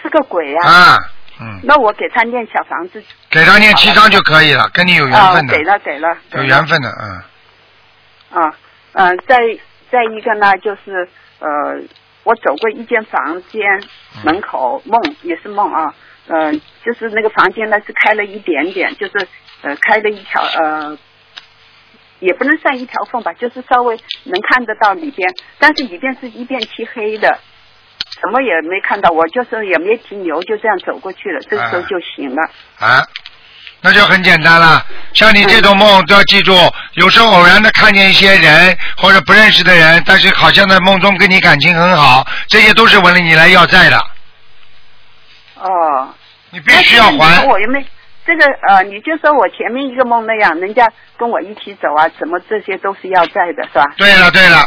是个鬼呀、
啊，嗯，
那我给他念小房子，
给给他念七张就可以了，跟你有缘
啊，
分的，
给了给了，给了。
有缘分的，嗯。
啊，嗯、再再一个呢，就是呃，我走过一间房间门口梦也是梦啊，呃，就是那个房间呢是开了一点点，就是呃开了一条呃，也不能算一条缝吧，就是稍微能看得到里边，但是里边是一片漆黑的。什么也没看到，我就是也没停留，就这样走过去了。这时候就醒了。
啊，那就很简单了。像你这种梦都要记住，有时候偶然的看见一些人或者不认识的人，但是好像在梦中跟你感情很好，这些都是为了你来要债的，
哦。
你必须要还。
我又没这个呃，你就说我前面一个梦那样，人家跟我一起走啊，什么这些都是要债的，是吧？
对了对了，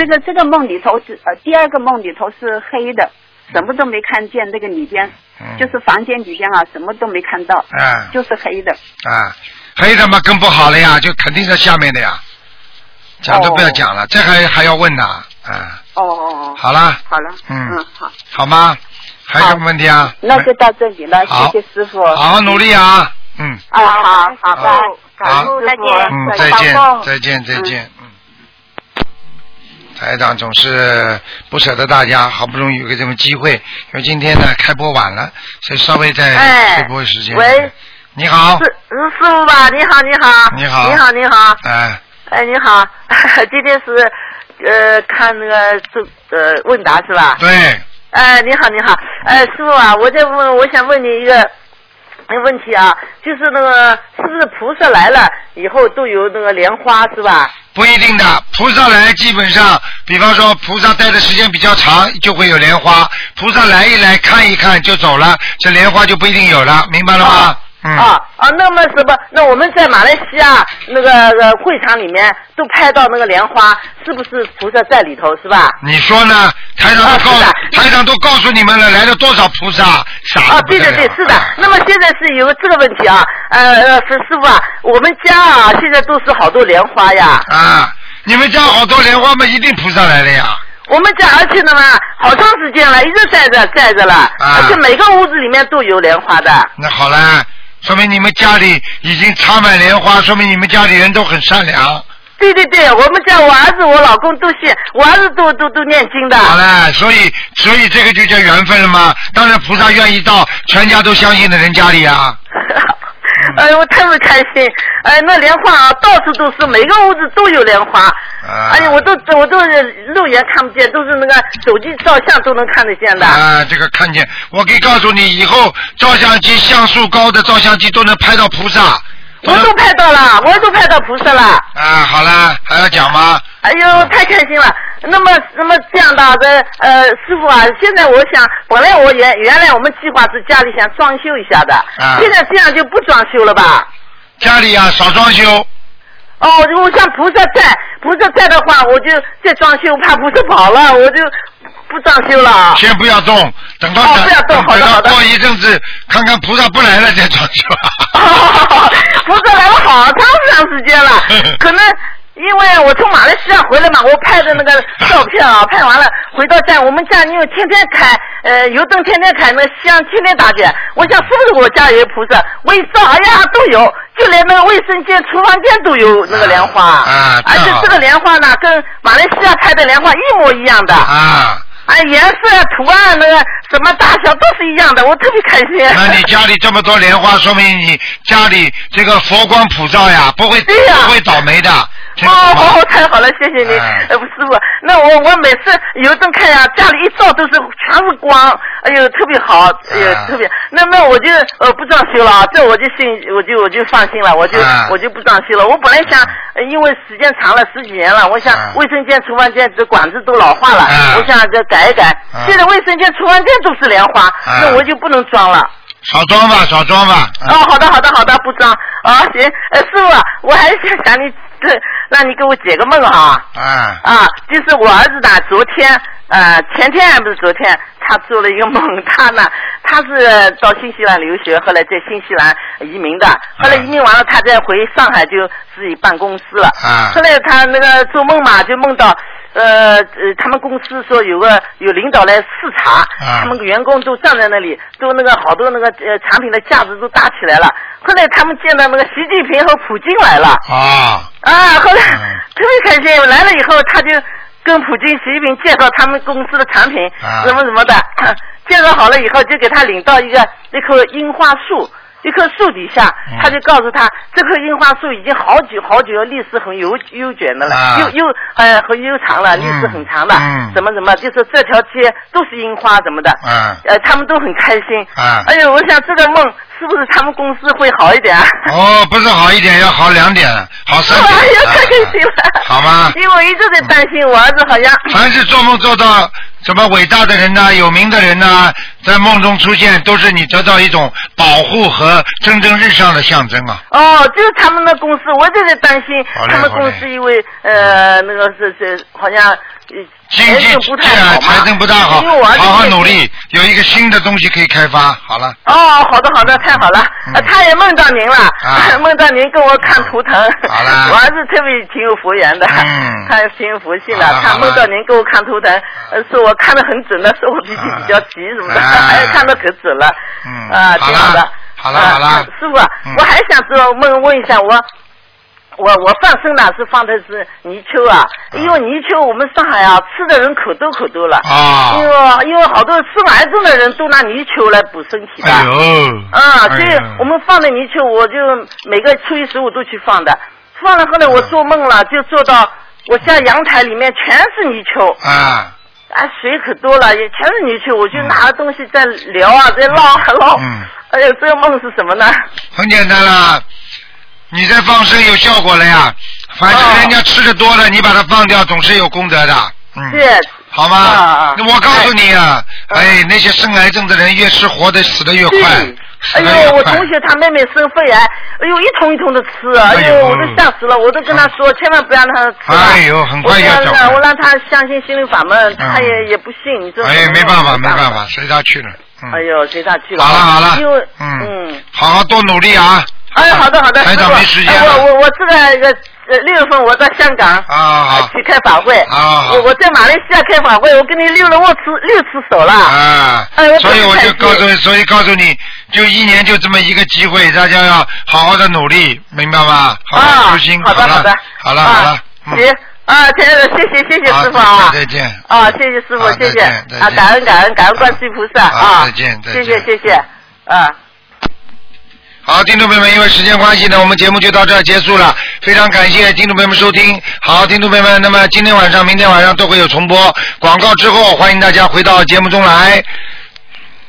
这个这个梦里头是呃，第二个梦里头是黑的，什么都没看见，那个里边、
嗯
就是房间里边啊，什么都没看到，
嗯
就是黑的。
啊，黑的嘛更不好了呀，就肯定在下面的呀，讲都不要讲了，这还还要问呢，啊，
哦哦哦。
好了，
好了。
嗯
嗯，好。
好吗？还有什么问题啊？
那就到这里了，谢谢师傅。
好好努力啊，嗯。
啊，好好
好
的，感
好
恩师傅
嗯，再见，再见，再见，嗯。台长总是不舍得大家，好不容易有个这么机会，因为今天呢开播晚了，所以稍微再
哎
推播时间。
喂，
你好，
师师傅吧，你好，你好，
你好。
你好，你好，
哎，
哎，你好，今天是呃看那个这呃问答是吧？
对，
哎，你好，你好，哎，师傅啊，我在问，我想问你一个问题啊，就是那个是不是菩萨来了以后都有那个莲花是吧？
不一定的，菩萨来基本上，比方说菩萨待的时间比较长，就会有莲花；菩萨来一来看一看就走了，这莲花就不一定有了，明白了吗？嗯。
啊啊，那么什么？那我们在马来西亚那个呃会场里面都拍到那个莲花，是不是菩萨在里头是吧？
你说呢？台长都告诉、台长都告诉你们了，来了多少菩萨，傻
啊对对对，是的。那么现在是有个这个问题啊，呃呃，师师傅啊，我们家啊现在都是好多莲花呀。
啊，你们家好多莲花嘛，一定菩萨来了呀。
我们家而且呢嘛，好长时间了，一直在着在着了，
啊
而且每个屋子里面都有莲花的。
那好了，说明你们家里已经插满莲花，说明你们家里人都很善良。
对对对，我们家我儿子我老公都信，我儿子都都都念经的。
好了，所以所以这个就叫缘分了吗？当然菩萨愿意到全家都相信的人家里啊。
哎，我特别开心，哎，那莲花啊，到处都是，每个屋子都有莲花，
啊
哎呀，我都我都肉眼看不见，都是那个手机照相都能看得见的。
啊，这个看见，我可以告诉你，以后照相机像素高的照相机都能拍到菩萨。
我都拍到了，我都拍到菩萨了。
啊，好了，还要讲吗？
哎呦，太开心了！那么，那么这样的，这呃，师傅啊，现在我想，本来我原原来我们计划是家里想装修一下的，
啊
现在这样就不装修了吧？
家里啊，少装修。
哦，我像菩萨在，菩萨在的话，我就再装修，怕菩萨跑了，我就不装修了。
先不要动，等到
哦不要动好的好的
过一阵子，看看菩萨不来了再装修。
菩萨来了好长长时间了，可能因为我从马来西亚回来嘛，我拍的那个照片啊，拍完了回到家，我们家因为天天开，呃，油灯天天开，那个香天天打点，我想是不是我家有菩萨？我一照，哎呀都有，就连那个卫生间、厨房间都有那个莲花，
啊
而且这个莲花呢，跟马来西亚拍的莲花一模一样的。
啊，
啊，颜色、图案、那个什么大小都是一样的，我特别开心。
那你家里这么多莲花，说明你家里这个佛光普照呀，不会、不会倒霉的。听
哦
懂吗
哦，太好了，谢谢你，
哎
呃，师傅。那我我每次油灯开呀、家里一照都是全是光，哎呦，特别好，哎呦，
啊
特别。那那我就呃不装修了啊，这我就信，我就我就放心了，我就、
啊
我就不装修了。我本来想，呃因为时间长了十几年了，我想
啊
卫生间、厨房间这管子都老化了，
啊
我想再改一改。
啊
现在卫生间、厨房间都是莲花，那我就不能装了。
少装吧，少装吧。
哦，好的，好的，好的，不装。啊，行，呃，师傅啊，我还想想你，这让你给我解个梦哈。
啊
啊，就是我儿子呢，昨天呃前天还不是昨天，他做了一个梦，他呢他是到新西兰留学，后来在新西兰移民的，后来移民完了，他再回上海就自己办公司了。
啊
后来他那个做梦嘛，就梦到呃呃，他们公司说有个有领导来视察，
啊。
他们员工都站在那里，都那个好多那个呃产品的架子都搭起来了。后来他们见到那个习近平和普京来了，
啊，
啊，后来特别开心，来了以后他就跟普京、习近平介绍他们公司的产品
啊。
什么什么的，介绍好了以后就给他领到一个那棵樱花树。一棵树底下，
嗯。
他就告诉他，这棵樱花树已经好久好久，历史很悠悠久的了，
啊。
又又呃很悠长了，历史很长了，
嗯。
什么什么，就是这条街都是樱花什么的，
嗯
呃，他们都很开心。
啊。
哎呦，我想这个梦是不是他们公司会好一点啊？
哦，不是好一点，要好两点，好三点。
哎呀，
啊
太开心了！
好吗
因为我一直在担心我儿子好像。
凡是做梦做到什么伟大的人呐、有名的人呐、在梦中出现，都是你得到一种保护和蒸蒸日上的象征啊。
哦，就是他们的公司，我一直在担心他们公司因为呃那个是是好像呃
经济
不太好，
财政不大好，好好努力，有一个新的东西可以开发。好了，
哦，好的好的，太好了，呃他也梦到您了，梦到您跟我看图腾，
好了。
我儿子特别挺有福缘的，
嗯。
他挺有佛性的他梦到您给我看图腾，呃说我看的很准的，说我脾气比较急什么的，
啊
哎，看的可准了，
嗯
啊，
好
挺好的。
了，，好了，
啊
好了，
师傅我还想知道问问一下我。我我放生呢是放的是泥鳅啊，因为泥鳅我们上海啊吃的人可多可多了，
啊
因为因为好多吃癌症的人都拿泥鳅来补身体的，
哎呦，
啊，所以我们放的泥鳅，我就每个初一十五都去放的。放了后来我做梦了，就做到我家阳台里面全是泥鳅，
啊，
啊，水可多了，也全是泥鳅，我就拿着东西在撩啊，在捞啊捞。
嗯，
哎呦，这个梦是什么呢？
很简单啦，你在放生有效果了呀。反正人家吃的多了，你把它放掉，总是有功德的。嗯，
是。
好吗？我告诉你啊，哎，那些生癌症的人越吃活的死的越快，
哎呦，我。同学他妹妹生肺癌，哎呦，一桶一桶的吃啊，哎
哎呦
呦，我都吓死了，我都跟他说，千万不要让他吃啊。
哎呦很快要走了
我让他相信心灵法门，他
嗯
也也不信，你这。
哎，没办法，没办法，随他去了。嗯，
哎呦，随他去了。
好了好了
因为
嗯
嗯。
好好多努力啊！
哎，好的好的，
台长
师傅。
没时间
哎
了
我我我这个呃六月份我在香港
啊
去开法会，
啊
我我在马来西亚开法会，我跟你溜了握次六次手了。
啊
哎，
所以我就告诉你，所以告诉你，就一年就这么一个机会，大家要好好的努力，明白吗？好好修心，
好的好的，
好了好了，
啊行啊，亲爱的，谢谢谢
谢
师傅啊，
再见。
啊，谢谢师傅，谢谢。啊，感恩感恩感恩观世音菩萨。啊，
再见再见。
谢谢谢谢。啊。
好，听众朋友们，因为时间关系呢，我们节目就到这儿结束了。非常感谢听众朋友们收听。好，听众朋友们，那么今天晚上、明天晚上都会有重播。广告之后，欢迎大家回到节目中来。